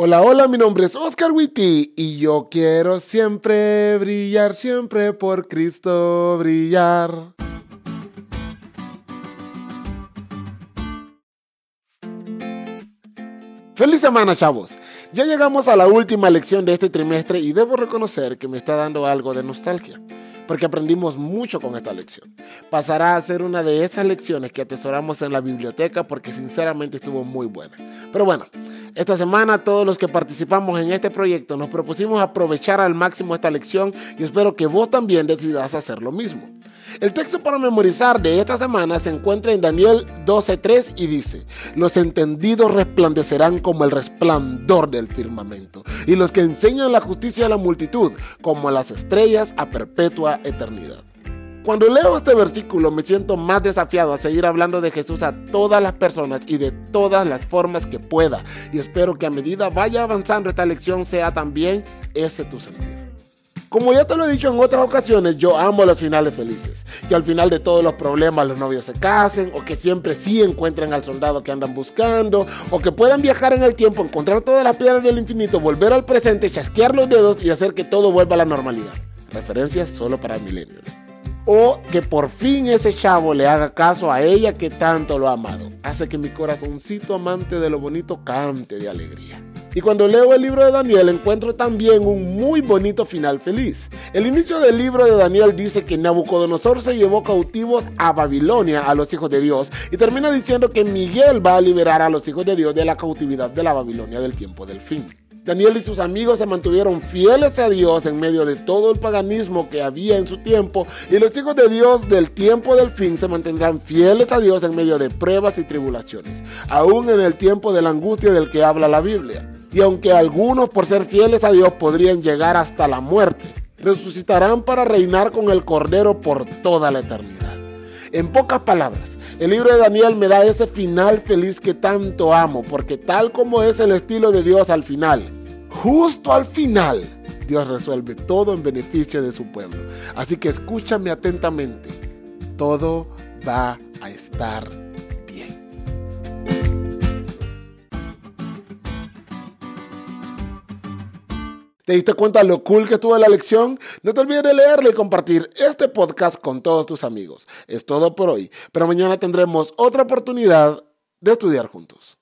Hola, hola, mi nombre es Oscar Witty y yo quiero siempre brillar, siempre por Cristo brillar. Feliz semana, chavos. Ya llegamos a la última lección de este trimestre y debo reconocer que me está dando algo de nostalgia porque aprendimos mucho con esta lección. Pasará a ser una de esas lecciones que atesoramos en la biblioteca porque sinceramente estuvo muy buena. Pero bueno, esta semana todos los que participamos en este proyecto nos propusimos aprovechar al máximo esta lección y espero que vos también decidas hacer lo mismo. El texto para memorizar de esta semana se encuentra en Daniel 12.3 y dice, los entendidos resplandecerán como el resplandor del firmamento, y los que enseñan la justicia a la multitud como las estrellas a perpetua eternidad. Cuando leo este versículo me siento más desafiado a seguir hablando de Jesús a todas las personas y de todas las formas que pueda. Y espero que a medida vaya avanzando esta lección sea también ese tu sentir. Como ya te lo he dicho en otras ocasiones, yo amo los finales felices. Que al final de todos los problemas los novios se casen, o que siempre sí encuentren al soldado que andan buscando, o que puedan viajar en el tiempo, encontrar todas las piedras del infinito, volver al presente, chasquear los dedos y hacer que todo vuelva a la normalidad. Referencias solo para millennials. O que por fin ese chavo le haga caso a ella que tanto lo ha amado. Hace que mi corazoncito amante de lo bonito cante de alegría. Y cuando leo el libro de Daniel encuentro también un muy bonito final feliz. El inicio del libro de Daniel dice que Nabucodonosor se llevó cautivos a Babilonia a los hijos de Dios y termina diciendo que Miguel va a liberar a los hijos de Dios de la cautividad de la Babilonia del tiempo del fin. Daniel y sus amigos se mantuvieron fieles a Dios en medio de todo el paganismo que había en su tiempo y los hijos de Dios del tiempo del fin se mantendrán fieles a Dios en medio de pruebas y tribulaciones, aún en el tiempo de la angustia del que habla la Biblia. Y aunque algunos por ser fieles a Dios podrían llegar hasta la muerte, resucitarán para reinar con el Cordero por toda la eternidad. En pocas palabras, el libro de Daniel me da ese final feliz que tanto amo, porque tal como es el estilo de Dios al final, justo al final, Dios resuelve todo en beneficio de su pueblo. Así que escúchame atentamente, todo va a estar ¿Te diste cuenta lo cool que estuvo la lección? No te olvides de leerle y compartir este podcast con todos tus amigos. Es todo por hoy, pero mañana tendremos otra oportunidad de estudiar juntos.